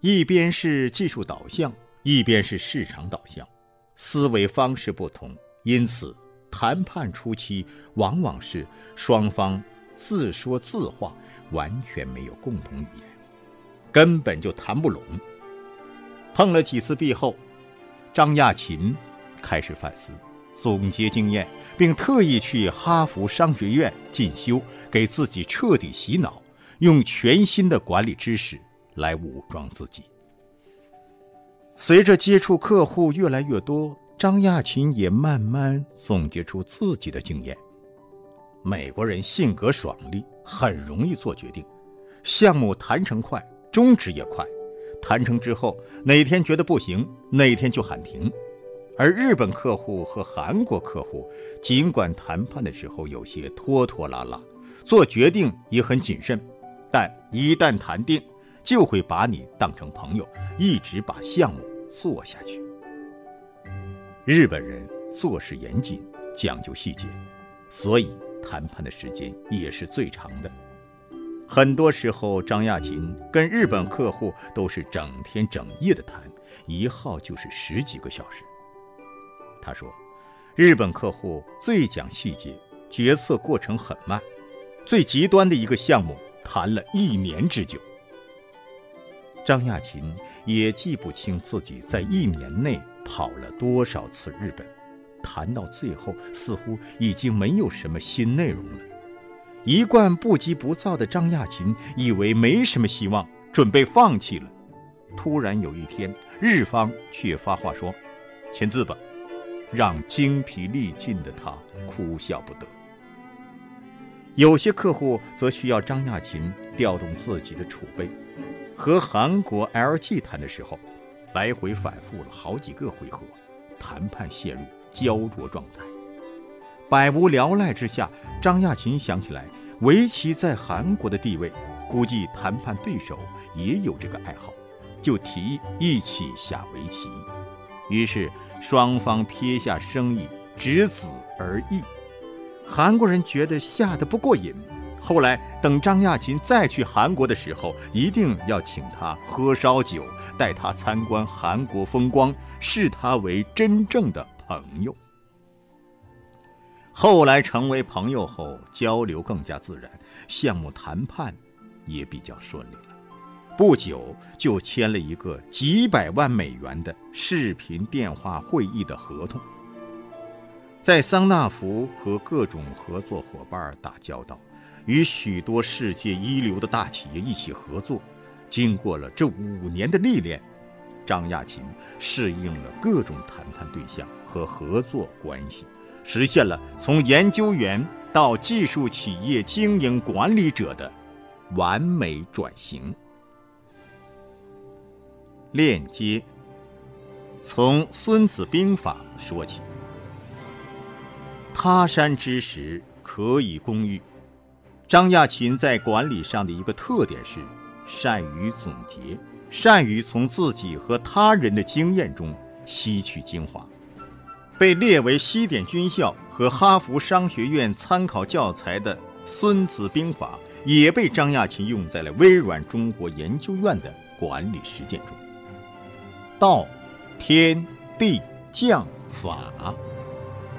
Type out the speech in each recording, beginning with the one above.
一边是技术导向，一边是市场导向，思维方式不同，因此谈判初期往往是双方自说自话，完全没有共同语言，根本就谈不拢。碰了几次壁后，张亚勤开始反思，总结经验，并特意去哈佛商学院进修，给自己彻底洗脑，用全新的管理知识。来武装自己。随着接触客户越来越多，张亚勤也慢慢总结出自己的经验。美国人性格爽利，很容易做决定，项目谈成快，终止也快。谈成之后，哪天觉得不行，哪天就喊停。而日本客户和韩国客户，尽管谈判的时候有些拖拖拉拉，做决定也很谨慎，但一旦谈定，就会把你当成朋友，一直把项目做下去。日本人做事严谨，讲究细节，所以谈判的时间也是最长的。很多时候，张亚勤跟日本客户都是整天整夜的谈，一耗就是十几个小时。他说，日本客户最讲细节，决策过程很慢，最极端的一个项目谈了一年之久。张亚勤也记不清自己在一年内跑了多少次日本，谈到最后，似乎已经没有什么新内容了。一贯不急不躁的张亚勤以为没什么希望，准备放弃了。突然有一天，日方却发话说：“签字吧。”让精疲力尽的他哭笑不得。有些客户则需要张亚勤调动自己的储备。和韩国 LG 谈的时候，来回反复了好几个回合，谈判陷入焦灼状态。百无聊赖之下，张亚勤想起来围棋在韩国的地位，估计谈判对手也有这个爱好，就提议一起下围棋。于是双方撇下生意，执子而议。韩国人觉得下的不过瘾。后来，等张亚勤再去韩国的时候，一定要请他喝烧酒，带他参观韩国风光，视他为真正的朋友。后来成为朋友后，交流更加自然，项目谈判也比较顺利了。不久就签了一个几百万美元的视频电话会议的合同。在桑纳福和各种合作伙伴打交道。与许多世界一流的大企业一起合作，经过了这五年的历练，张亚勤适应了各种谈判对象和合作关系，实现了从研究员到技术企业经营管理者的完美转型。链接，从《孙子兵法》说起：“他山之石，可以攻玉。”张亚勤在管理上的一个特点是，善于总结，善于从自己和他人的经验中吸取精华。被列为西点军校和哈佛商学院参考教材的《孙子兵法》，也被张亚勤用在了微软中国研究院的管理实践中。道、天、地、将、法，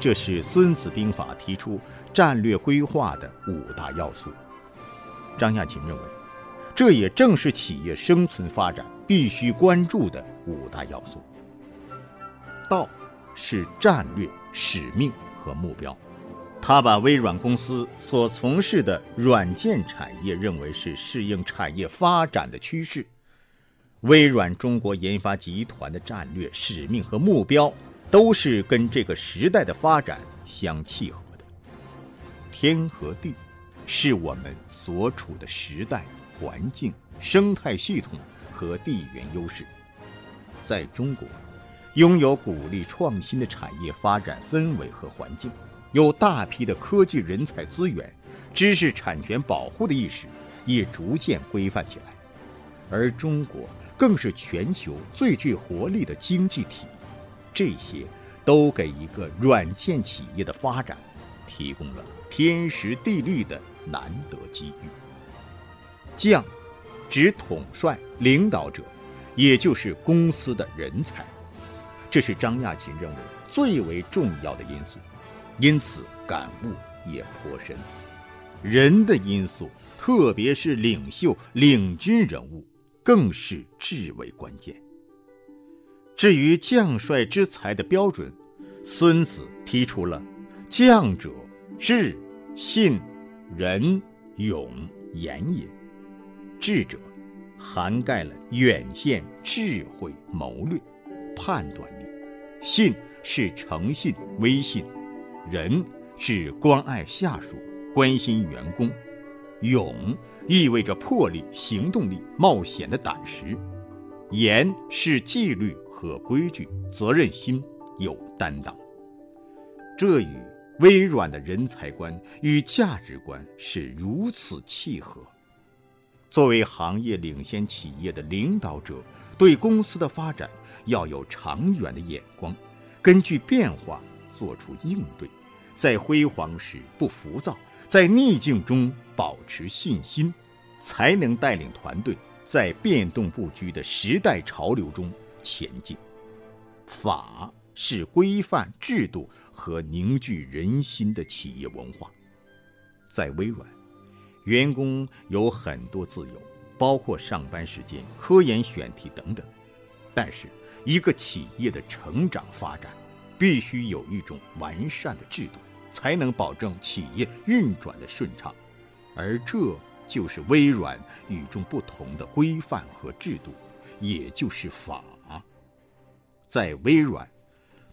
这是《孙子兵法》提出。战略规划的五大要素，张亚勤认为，这也正是企业生存发展必须关注的五大要素。道是战略、使命和目标。他把微软公司所从事的软件产业认为是适应产业发展的趋势。微软中国研发集团的战略、使命和目标都是跟这个时代的发展相契合的。天和地，是我们所处的时代环境、生态系统和地缘优势。在中国，拥有鼓励创新的产业发展氛围和环境，有大批的科技人才资源，知识产权保护的意识也逐渐规范起来。而中国更是全球最具活力的经济体，这些都给一个软件企业的发展提供了。天时地利的难得机遇。将，指统帅、领导者，也就是公司的人才。这是张亚勤认为最为重要的因素，因此感悟也颇深。人的因素，特别是领袖、领军人物，更是至为关键。至于将帅之才的标准，孙子提出了“将者智、信、仁、勇、严也”。智者涵盖了远见、智慧、谋略、判断力；信是诚信、威信；仁是关爱下属。关心员工，勇意味着魄力、行动力、冒险的胆识；严是纪律和规矩、责任心、有担当。这与微软的人才观与价值观是如此契合。作为行业领先企业的领导者，对公司的发展要有长远的眼光，根据变化做出应对，在辉煌时不浮躁。在逆境中保持信心，才能带领团队在变动不居的时代潮流中前进。法是规范制度和凝聚人心的企业文化。在微软，员工有很多自由，包括上班时间、科研选题等等。但是，一个企业的成长发展，必须有一种完善的制度。才能保证企业运转的顺畅，而这就是微软与众不同的规范和制度，也就是法。在微软，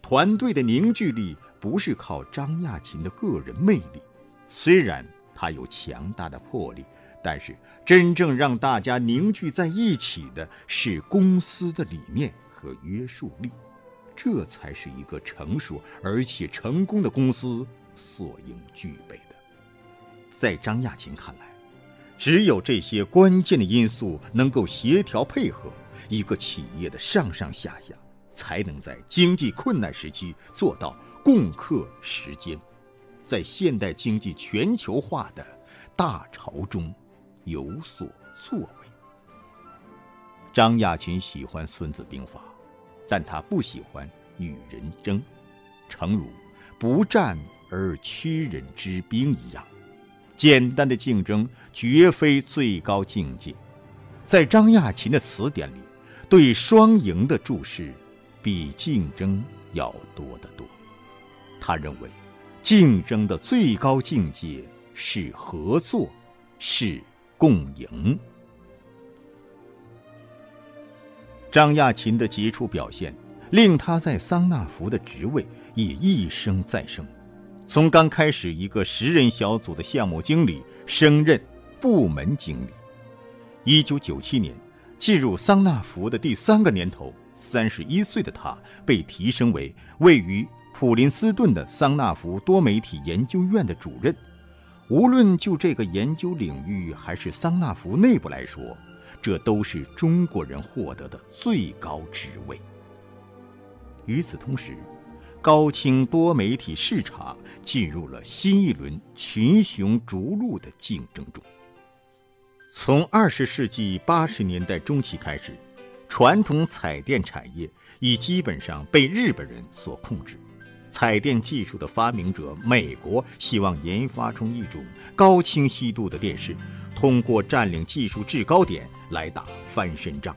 团队的凝聚力不是靠张亚勤的个人魅力，虽然他有强大的魄力，但是真正让大家凝聚在一起的是公司的理念和约束力，这才是一个成熟而且成功的公司。所应具备的，在张亚勤看来，只有这些关键的因素能够协调配合，一个企业的上上下下才能在经济困难时期做到共克时艰，在现代经济全球化的大潮中有所作为。张亚勤喜欢《孙子兵法》，但他不喜欢与人争，诚如不战。而屈人之兵一样，简单的竞争绝非最高境界。在张亚勤的词典里，对双赢的注释比竞争要多得多。他认为，竞争的最高境界是合作，是共赢。张亚勤的杰出表现，令他在桑纳福的职位也一升再升。从刚开始一个十人小组的项目经理升任部门经理。一九九七年，进入桑纳福的第三个年头，三十一岁的他被提升为位于普林斯顿的桑纳福多媒体研究院的主任。无论就这个研究领域还是桑纳福内部来说，这都是中国人获得的最高职位。与此同时，高清多媒体市场进入了新一轮群雄逐鹿的竞争中。从二十世纪八十年代中期开始，传统彩电产业已基本上被日本人所控制。彩电技术的发明者美国希望研发出一种高清晰度的电视，通过占领技术制高点来打翻身仗。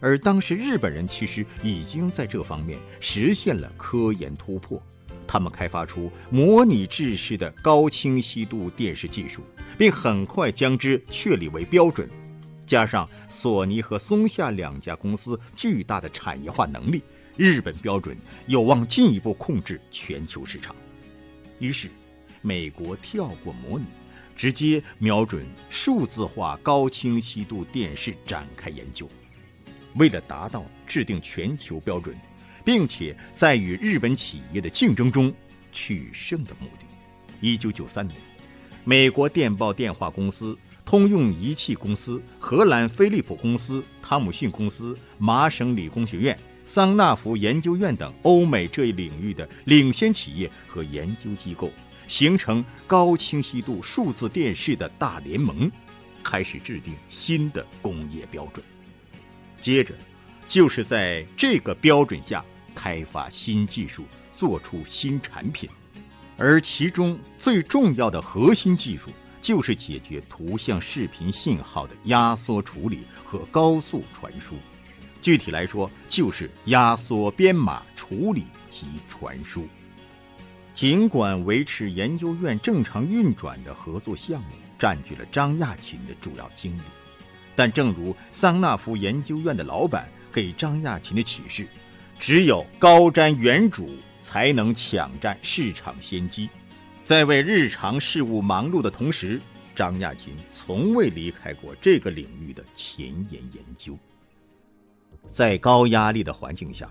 而当时日本人其实已经在这方面实现了科研突破，他们开发出模拟制式的高清晰度电视技术，并很快将之确立为标准。加上索尼和松下两家公司巨大的产业化能力，日本标准有望进一步控制全球市场。于是，美国跳过模拟，直接瞄准数字化高清晰度电视展开研究。为了达到制定全球标准，并且在与日本企业的竞争中取胜的目的，一九九三年，美国电报电话公司、通用仪器公司、荷兰飞利浦公司、汤姆逊公司、麻省理工学院、桑纳福研究院等欧美这一领域的领先企业和研究机构，形成高清晰度数字电视的大联盟，开始制定新的工业标准。接着，就是在这个标准下开发新技术，做出新产品，而其中最重要的核心技术就是解决图像、视频信号的压缩处理和高速传输。具体来说，就是压缩、编码、处理及传输。尽管维持研究院正常运转的合作项目占据了张亚勤的主要精力，但正如桑纳福研究院的老板给张亚勤的启示：“只有高瞻远瞩，才能抢占市场先机。”在为日常事务忙碌的同时，张亚勤从未离开过这个领域的前沿研究。在高压力的环境下。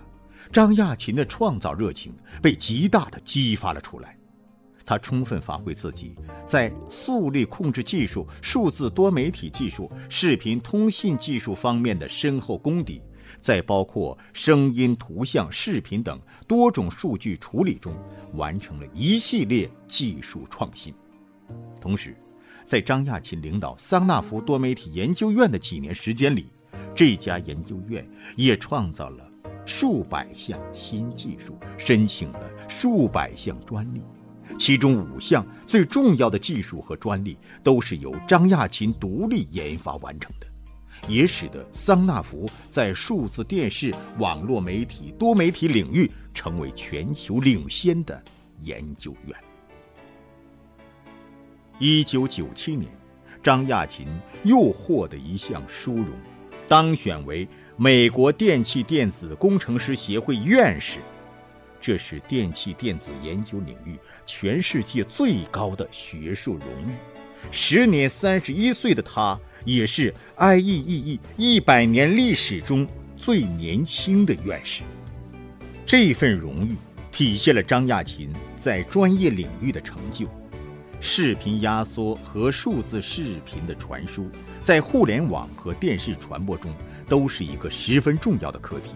张亚勤的创造热情被极大的激发了出来，他充分发挥自己在速率控制技术、数字多媒体技术、视频通信技术方面的深厚功底，在包括声音、图像、视频等多种数据处理中，完成了一系列技术创新。同时，在张亚勤领导桑纳福多媒体研究院的几年时间里，这家研究院也创造了。数百项新技术申请了数百项专利，其中五项最重要的技术和专利都是由张亚勤独立研发完成的，也使得桑纳福在数字电视、网络媒体、多媒体领域成为全球领先的研究院。一九九七年，张亚勤又获得一项殊荣，当选为。美国电气电子工程师协会院士，这是电气电子研究领域全世界最高的学术荣誉。时年三十一岁的他，也是 IEEE 一百年历史中最年轻的院士。这份荣誉体现了张亚勤在专业领域的成就。视频压缩和数字视频的传输，在互联网和电视传播中。都是一个十分重要的课题。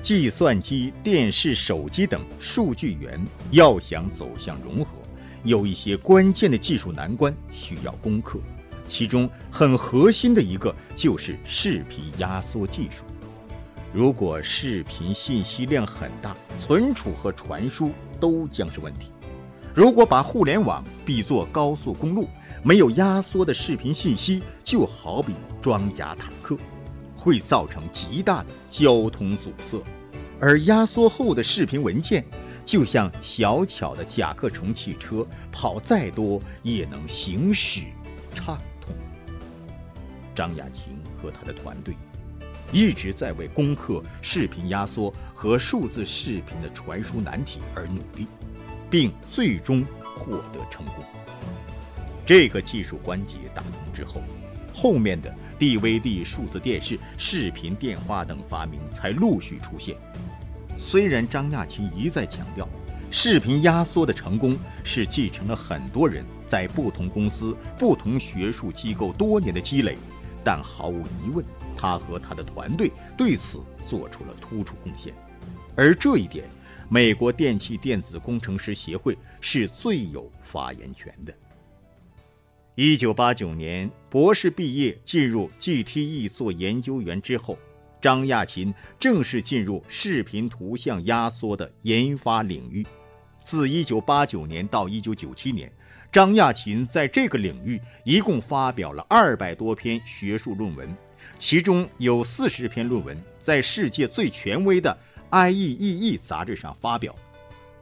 计算机、电视、手机等数据源要想走向融合，有一些关键的技术难关需要攻克。其中很核心的一个就是视频压缩技术。如果视频信息量很大，存储和传输都将是问题。如果把互联网比作高速公路，没有压缩的视频信息，就好比装甲坦克。会造成极大的交通阻塞，而压缩后的视频文件就像小巧的甲壳虫汽车，跑再多也能行驶畅。张亚勤和他的团队一直在为攻克视频压缩和数字视频的传输难题而努力，并最终获得成功。这个技术关节打通之后，后面的。DVD、数字电视、视频电话等发明才陆续出现。虽然张亚勤一再强调，视频压缩的成功是继承了很多人在不同公司、不同学术机构多年的积累，但毫无疑问，他和他的团队对此做出了突出贡献。而这一点，美国电气电子工程师协会是最有发言权的。一九八九年，博士毕业进入 GTE 做研究员之后，张亚勤正式进入视频图像压缩的研发领域。自一九八九年到一九九七年，张亚勤在这个领域一共发表了二百多篇学术论文，其中有四十篇论文在世界最权威的 IEEE 杂志上发表。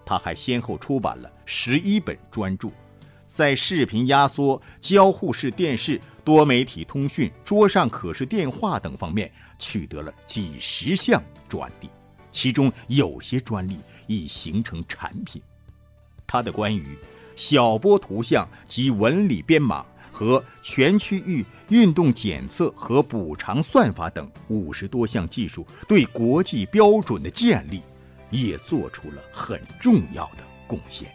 他还先后出版了十一本专著。在视频压缩、交互式电视、多媒体通讯、桌上可视电话等方面取得了几十项专利，其中有些专利已形成产品。他的关于小波图像及纹理编码和全区域运动检测和补偿算法等五十多项技术对国际标准的建立，也做出了很重要的贡献。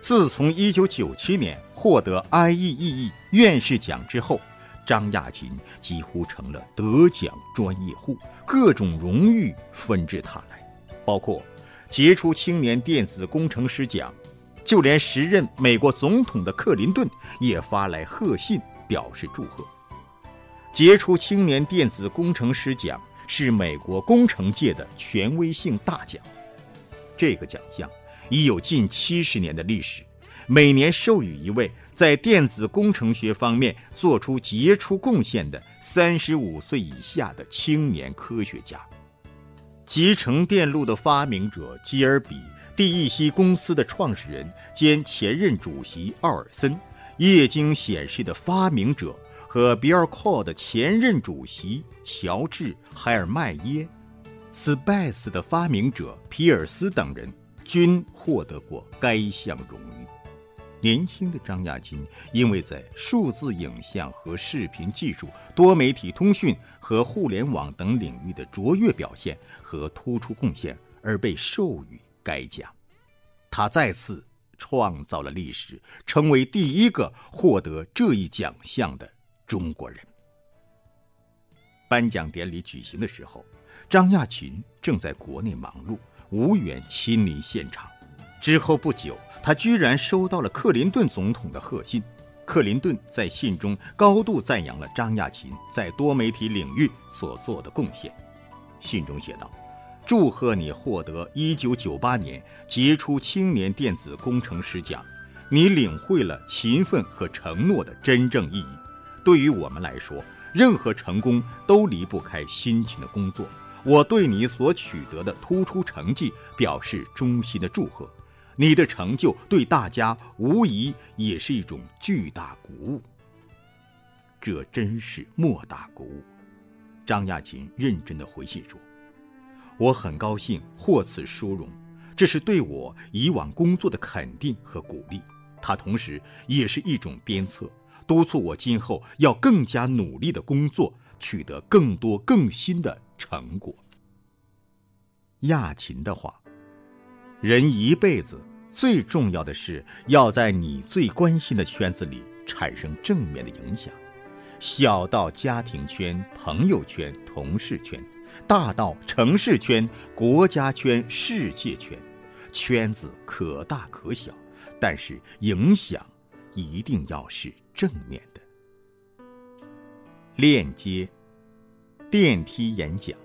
自从1997年获得 IEEE 院士奖之后，张亚勤几乎成了得奖专业户，各种荣誉纷至沓来，包括杰出青年电子工程师奖，就连时任美国总统的克林顿也发来贺信表示祝贺。杰出青年电子工程师奖是美国工程界的权威性大奖。这个奖项已有近七十年的历史，每年授予一位在电子工程学方面做出杰出贡献的三十五岁以下的青年科学家。集成电路的发明者基尔比，第一希公司的创始人兼前任主席奥尔森，液晶显示的发明者和比尔·科的前任主席乔治·海尔迈耶。Space 的发明者皮尔斯等人均获得过该项荣誉。年轻的张亚勤因为在数字影像和视频技术、多媒体通讯和互联网等领域的卓越表现和突出贡献而被授予该奖。他再次创造了历史，成为第一个获得这一奖项的中国人。颁奖典礼举行的时候。张亚勤正在国内忙碌，无缘亲临现场。之后不久，他居然收到了克林顿总统的贺信。克林顿在信中高度赞扬了张亚勤在多媒体领域所做的贡献。信中写道：“祝贺你获得1998年杰出青年电子工程师奖，你领会了勤奋和承诺的真正意义。对于我们来说，任何成功都离不开辛勤的工作。”我对你所取得的突出成绩表示衷心的祝贺，你的成就对大家无疑也是一种巨大鼓舞。这真是莫大鼓舞。张亚勤认真的回信说：“我很高兴获此殊荣，这是对我以往工作的肯定和鼓励。它同时也是一种鞭策，督促我今后要更加努力的工作，取得更多更新的。”成果。亚琴的话：“人一辈子最重要的是要在你最关心的圈子里产生正面的影响，小到家庭圈、朋友圈、同事圈，大到城市圈、国家圈、世界圈，圈子可大可小，但是影响一定要是正面的。”链接。电梯演讲。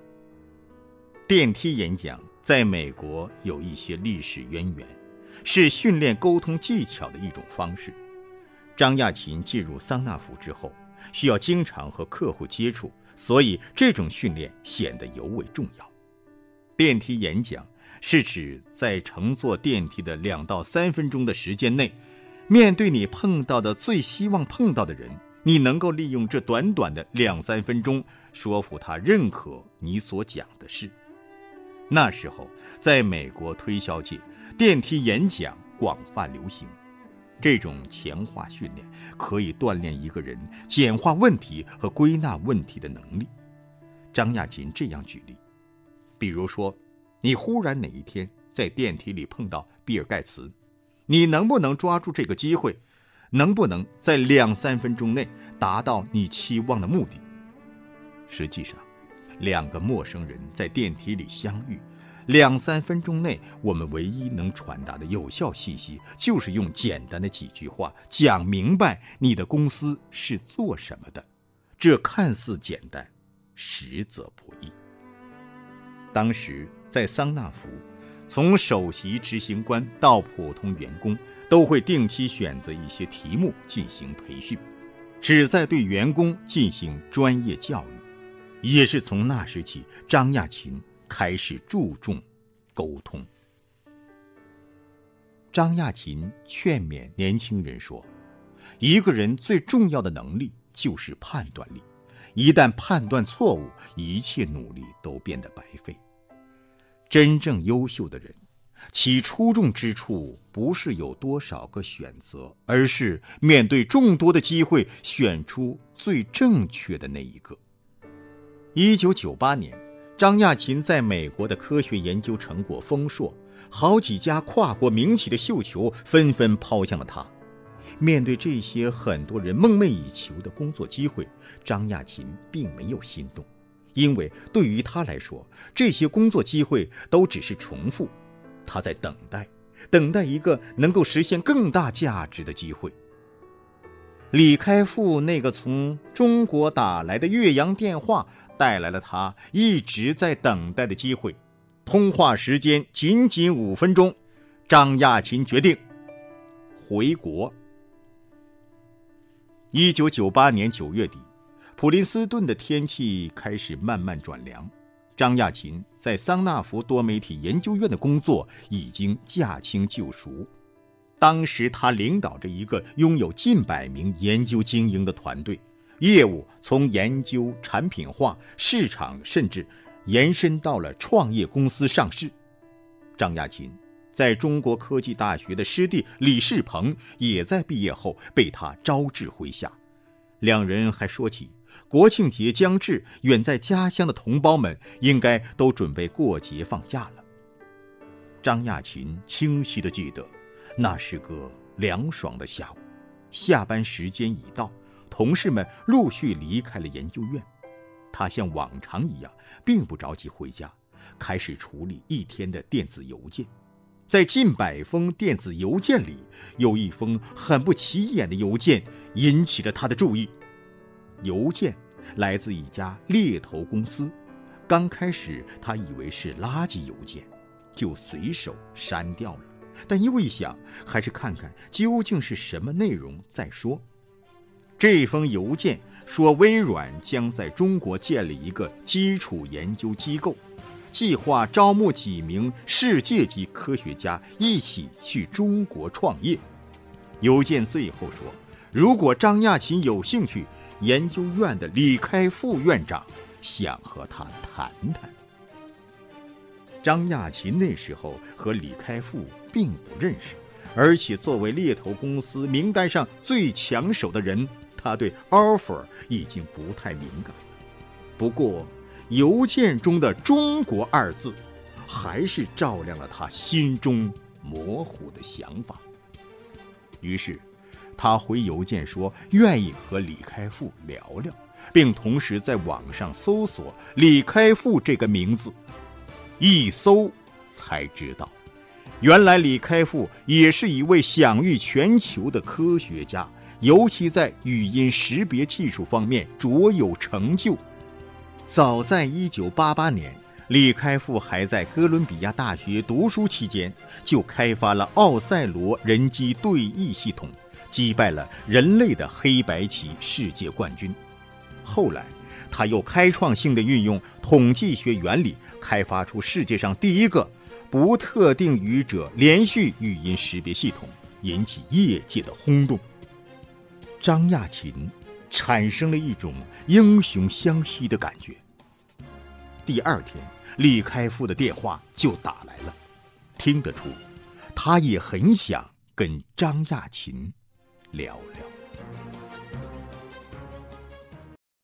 电梯演讲在美国有一些历史渊源，是训练沟通技巧的一种方式。张亚勤进入桑纳福之后，需要经常和客户接触，所以这种训练显得尤为重要。电梯演讲是指在乘坐电梯的两到三分钟的时间内，面对你碰到的最希望碰到的人。你能够利用这短短的两三分钟说服他认可你所讲的事。那时候，在美国推销界，电梯演讲广泛流行。这种强化训练可以锻炼一个人简化问题和归纳问题的能力。张亚勤这样举例：，比如说，你忽然哪一天在电梯里碰到比尔盖茨，你能不能抓住这个机会？能不能在两三分钟内达到你期望的目的？实际上，两个陌生人在电梯里相遇，两三分钟内，我们唯一能传达的有效信息，就是用简单的几句话讲明白你的公司是做什么的。这看似简单，实则不易。当时在桑纳福，从首席执行官到普通员工。都会定期选择一些题目进行培训，旨在对员工进行专业教育。也是从那时起，张亚勤开始注重沟通。张亚勤劝勉年轻人说：“一个人最重要的能力就是判断力，一旦判断错误，一切努力都变得白费。真正优秀的人。”其出众之处不是有多少个选择，而是面对众多的机会，选出最正确的那一个。一九九八年，张亚勤在美国的科学研究成果丰硕，好几家跨国名企的绣球纷纷抛向了他。面对这些很多人梦寐以求的工作机会，张亚勤并没有心动，因为对于他来说，这些工作机会都只是重复。他在等待，等待一个能够实现更大价值的机会。李开复那个从中国打来的越洋电话，带来了他一直在等待的机会。通话时间仅仅五分钟，张亚勤决定回国。一九九八年九月底，普林斯顿的天气开始慢慢转凉。张亚勤在桑纳福多媒体研究院的工作已经驾轻就熟。当时他领导着一个拥有近百名研究精英的团队，业务从研究、产品化、市场，甚至延伸到了创业公司上市。张亚勤在中国科技大学的师弟李世鹏也在毕业后被他招至麾下，两人还说起。国庆节将至，远在家乡的同胞们应该都准备过节放假了。张亚勤清晰地记得，那是个凉爽的下午，下班时间已到，同事们陆续离开了研究院。他像往常一样，并不着急回家，开始处理一天的电子邮件。在近百封电子邮件里，有一封很不起眼的邮件引起了他的注意。邮件来自一家猎头公司，刚开始他以为是垃圾邮件，就随手删掉了。但又一想，还是看看究竟是什么内容再说。这封邮件说，微软将在中国建立一个基础研究机构，计划招募几名世界级科学家一起去中国创业。邮件最后说，如果张亚勤有兴趣。研究院的李开复院长想和他谈谈。张亚勤那时候和李开复并不认识，而且作为猎头公司名单上最抢手的人，他对 offer 已经不太敏感。不过，邮件中的“中国”二字，还是照亮了他心中模糊的想法。于是。他回邮件说愿意和李开复聊聊，并同时在网上搜索李开复这个名字，一搜才知道，原来李开复也是一位享誉全球的科学家，尤其在语音识别技术方面卓有成就。早在1988年，李开复还在哥伦比亚大学读书期间，就开发了奥赛罗人机对弈系统。击败了人类的黑白棋世界冠军。后来，他又开创性的运用统计学原理，开发出世界上第一个不特定语者连续语音识别系统，引起业界的轰动。张亚勤产生了一种英雄相惜的感觉。第二天，李开复的电话就打来了，听得出，他也很想跟张亚勤。聊聊。